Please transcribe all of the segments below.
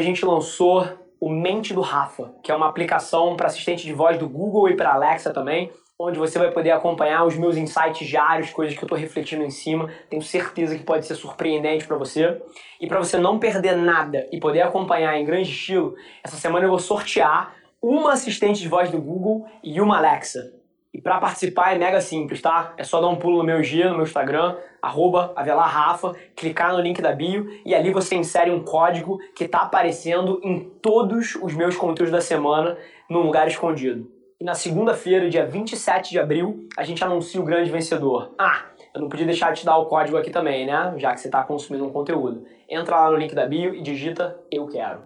A gente lançou o Mente do Rafa, que é uma aplicação para assistente de voz do Google e para Alexa também, onde você vai poder acompanhar os meus insights diários, coisas que eu estou refletindo em cima. Tenho certeza que pode ser surpreendente para você. E para você não perder nada e poder acompanhar em grande estilo, essa semana eu vou sortear uma assistente de voz do Google e uma Alexa. E para participar é mega simples, tá? É só dar um pulo no meu G, no meu Instagram, arroba avelarrafa, clicar no link da bio e ali você insere um código que tá aparecendo em todos os meus conteúdos da semana num lugar escondido. E na segunda-feira, dia 27 de abril, a gente anuncia o grande vencedor. Ah, eu não podia deixar de te dar o código aqui também, né? Já que você está consumindo um conteúdo. Entra lá no link da bio e digita Eu Quero.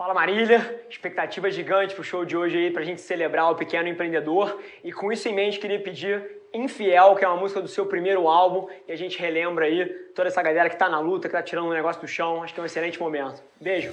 Fala Marília, expectativa gigante pro show de hoje aí pra gente celebrar o pequeno empreendedor e com isso em mente queria pedir Infiel, que é uma música do seu primeiro álbum e a gente relembra aí toda essa galera que tá na luta, que tá tirando um negócio do chão, acho que é um excelente momento. Beijo!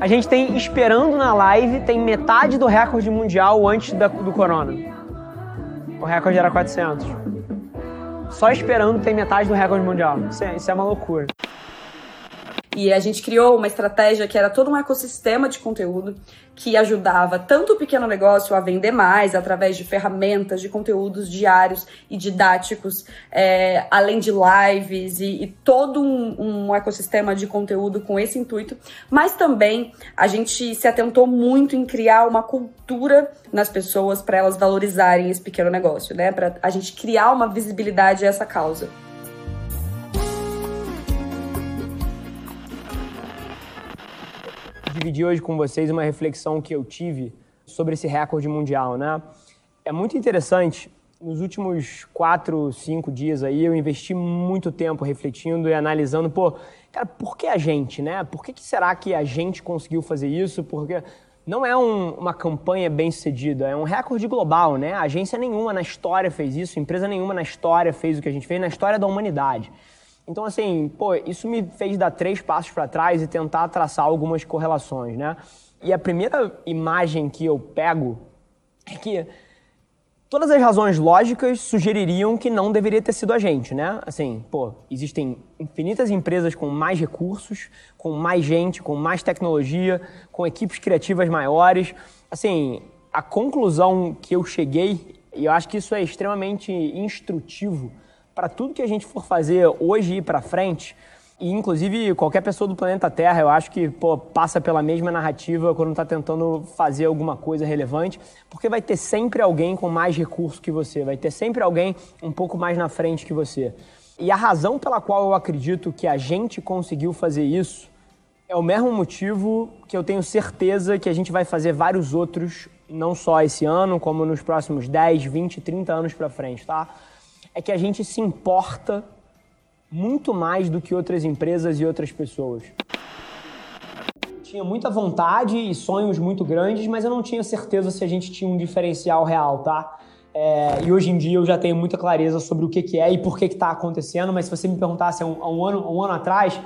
A gente tem esperando na live, tem metade do recorde mundial antes da, do corona. O recorde era 400. Só esperando tem metade do recorde mundial. Isso é, isso é uma loucura. E a gente criou uma estratégia que era todo um ecossistema de conteúdo que ajudava tanto o pequeno negócio a vender mais através de ferramentas, de conteúdos diários e didáticos, é, além de lives e, e todo um, um, ecossistema de conteúdo com esse intuito, mas também a gente se atentou muito em criar uma cultura nas pessoas para elas valorizarem esse pequeno negócio, né? Para a gente criar uma visibilidade a essa causa. Dividir hoje com vocês uma reflexão que eu tive sobre esse recorde mundial, né? É muito interessante. Nos últimos quatro, cinco dias aí, eu investi muito tempo refletindo e analisando, pô, cara, por que a gente, né? Por que, que será que a gente conseguiu fazer isso? Porque não é um, uma campanha bem sucedida, é um recorde global, né? Agência nenhuma na história fez isso, empresa nenhuma na história fez o que a gente fez, na história da humanidade. Então, assim, pô, isso me fez dar três passos para trás e tentar traçar algumas correlações, né? E a primeira imagem que eu pego é que todas as razões lógicas sugeririam que não deveria ter sido a gente, né? Assim, pô, existem infinitas empresas com mais recursos, com mais gente, com mais tecnologia, com equipes criativas maiores. Assim, a conclusão que eu cheguei, e eu acho que isso é extremamente instrutivo para tudo que a gente for fazer hoje e para frente, e inclusive qualquer pessoa do planeta Terra, eu acho que pô, passa pela mesma narrativa quando está tentando fazer alguma coisa relevante, porque vai ter sempre alguém com mais recurso que você, vai ter sempre alguém um pouco mais na frente que você. E a razão pela qual eu acredito que a gente conseguiu fazer isso é o mesmo motivo que eu tenho certeza que a gente vai fazer vários outros, não só esse ano, como nos próximos 10, 20, 30 anos para frente, tá? É que a gente se importa muito mais do que outras empresas e outras pessoas. Tinha muita vontade e sonhos muito grandes, mas eu não tinha certeza se a gente tinha um diferencial real, tá? É, e hoje em dia eu já tenho muita clareza sobre o que, que é e por que está acontecendo, mas se você me perguntasse há um, há um, ano, um ano atrás,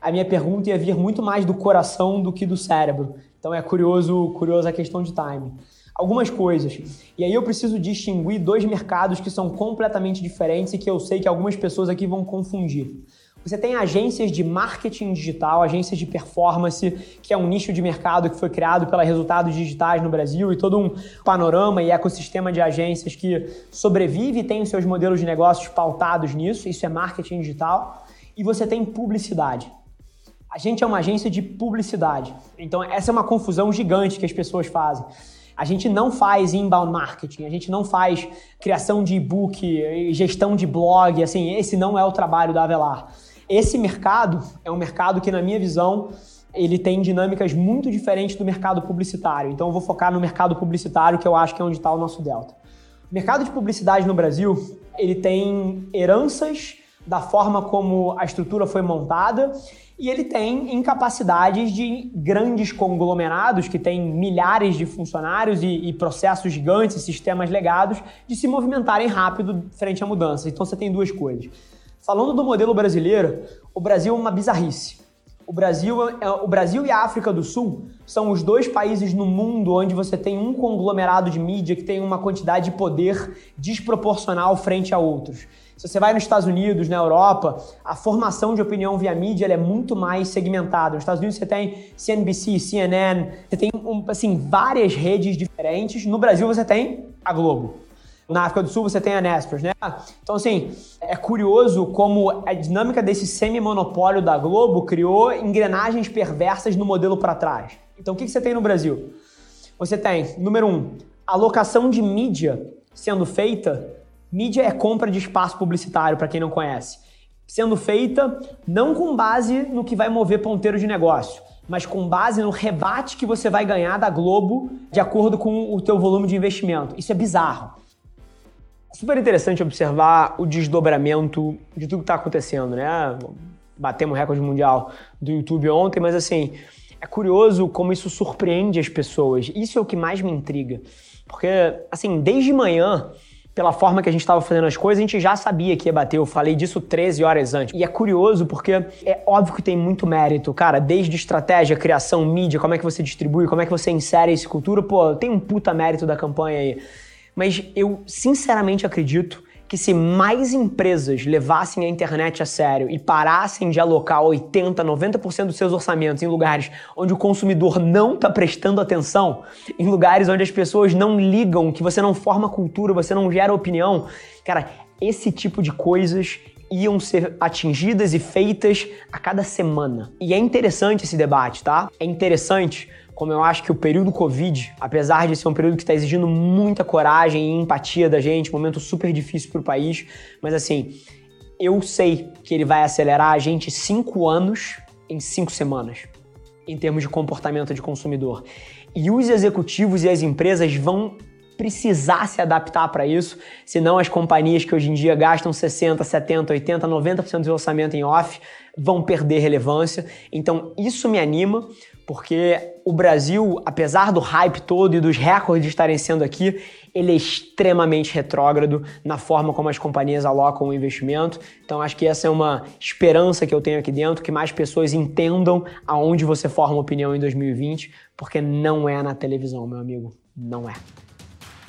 a minha pergunta ia vir muito mais do coração do que do cérebro. Então é curioso, curioso a questão de time algumas coisas. E aí eu preciso distinguir dois mercados que são completamente diferentes e que eu sei que algumas pessoas aqui vão confundir. Você tem agências de marketing digital, agências de performance, que é um nicho de mercado que foi criado pela Resultados Digitais no Brasil e todo um panorama e ecossistema de agências que sobrevive e tem os seus modelos de negócios pautados nisso, isso é marketing digital. E você tem publicidade. A gente é uma agência de publicidade. Então, essa é uma confusão gigante que as pessoas fazem. A gente não faz inbound marketing, a gente não faz criação de e-book, gestão de blog, assim, esse não é o trabalho da Avelar. Esse mercado é um mercado que, na minha visão, ele tem dinâmicas muito diferentes do mercado publicitário. Então eu vou focar no mercado publicitário, que eu acho que é onde está o nosso delta. O mercado de publicidade no Brasil, ele tem heranças da forma como a estrutura foi montada e ele tem incapacidades de grandes conglomerados que têm milhares de funcionários e, e, processos gigantes, sistemas legados, de se movimentarem rápido frente à mudança. Então você tem duas coisas. Falando do modelo brasileiro, o Brasil é uma bizarrice. O Brasil, é, o Brasil e a África do Sul são os dois países no mundo onde você tem um conglomerado de mídia que tem uma quantidade de poder desproporcional frente a outros. Se você vai nos Estados Unidos, na Europa, a formação de opinião via mídia é muito mais segmentada. Nos Estados Unidos você tem CNBC, CNN, você tem assim, várias redes diferentes. No Brasil você tem a Globo. Na África do Sul você tem a Nespers, né? Então, assim, é curioso como a dinâmica desse semi-monopólio da Globo criou engrenagens perversas no modelo para trás. Então, o que você tem no Brasil? Você tem, número um, alocação de mídia sendo feita. Mídia é compra de espaço publicitário, para quem não conhece. Sendo feita não com base no que vai mover ponteiro de negócio, mas com base no rebate que você vai ganhar da Globo de acordo com o teu volume de investimento. Isso é bizarro super interessante observar o desdobramento de tudo que está acontecendo, né? Batemos recorde mundial do YouTube ontem, mas assim, é curioso como isso surpreende as pessoas. Isso é o que mais me intriga. Porque, assim, desde manhã, pela forma que a gente estava fazendo as coisas, a gente já sabia que ia bater. Eu falei disso 13 horas antes. E é curioso porque é óbvio que tem muito mérito, cara. Desde estratégia, criação, mídia, como é que você distribui, como é que você insere esse cultura. Pô, tem um puta mérito da campanha aí. Mas eu sinceramente acredito que se mais empresas levassem a internet a sério e parassem de alocar 80, 90% dos seus orçamentos em lugares onde o consumidor não está prestando atenção, em lugares onde as pessoas não ligam, que você não forma cultura, você não gera opinião, cara, esse tipo de coisas iam ser atingidas e feitas a cada semana. E é interessante esse debate, tá? É interessante como eu acho que o período Covid, apesar de ser um período que está exigindo muita coragem e empatia da gente, momento super difícil para o país, mas assim, eu sei que ele vai acelerar a gente cinco anos em cinco semanas, em termos de comportamento de consumidor. E os executivos e as empresas vão precisar se adaptar para isso, senão as companhias que hoje em dia gastam 60, 70, 80, 90% do orçamento em off vão perder relevância. Então isso me anima, porque o Brasil, apesar do hype todo e dos recordes estarem sendo aqui, ele é extremamente retrógrado na forma como as companhias alocam o investimento. Então acho que essa é uma esperança que eu tenho aqui dentro, que mais pessoas entendam aonde você forma opinião em 2020, porque não é na televisão, meu amigo, não é.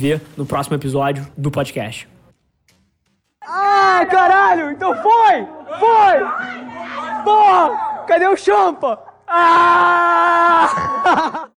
vê no próximo episódio do podcast. Ah, caralho! Então foi! Foi! Porra! Cadê o champa? Ah!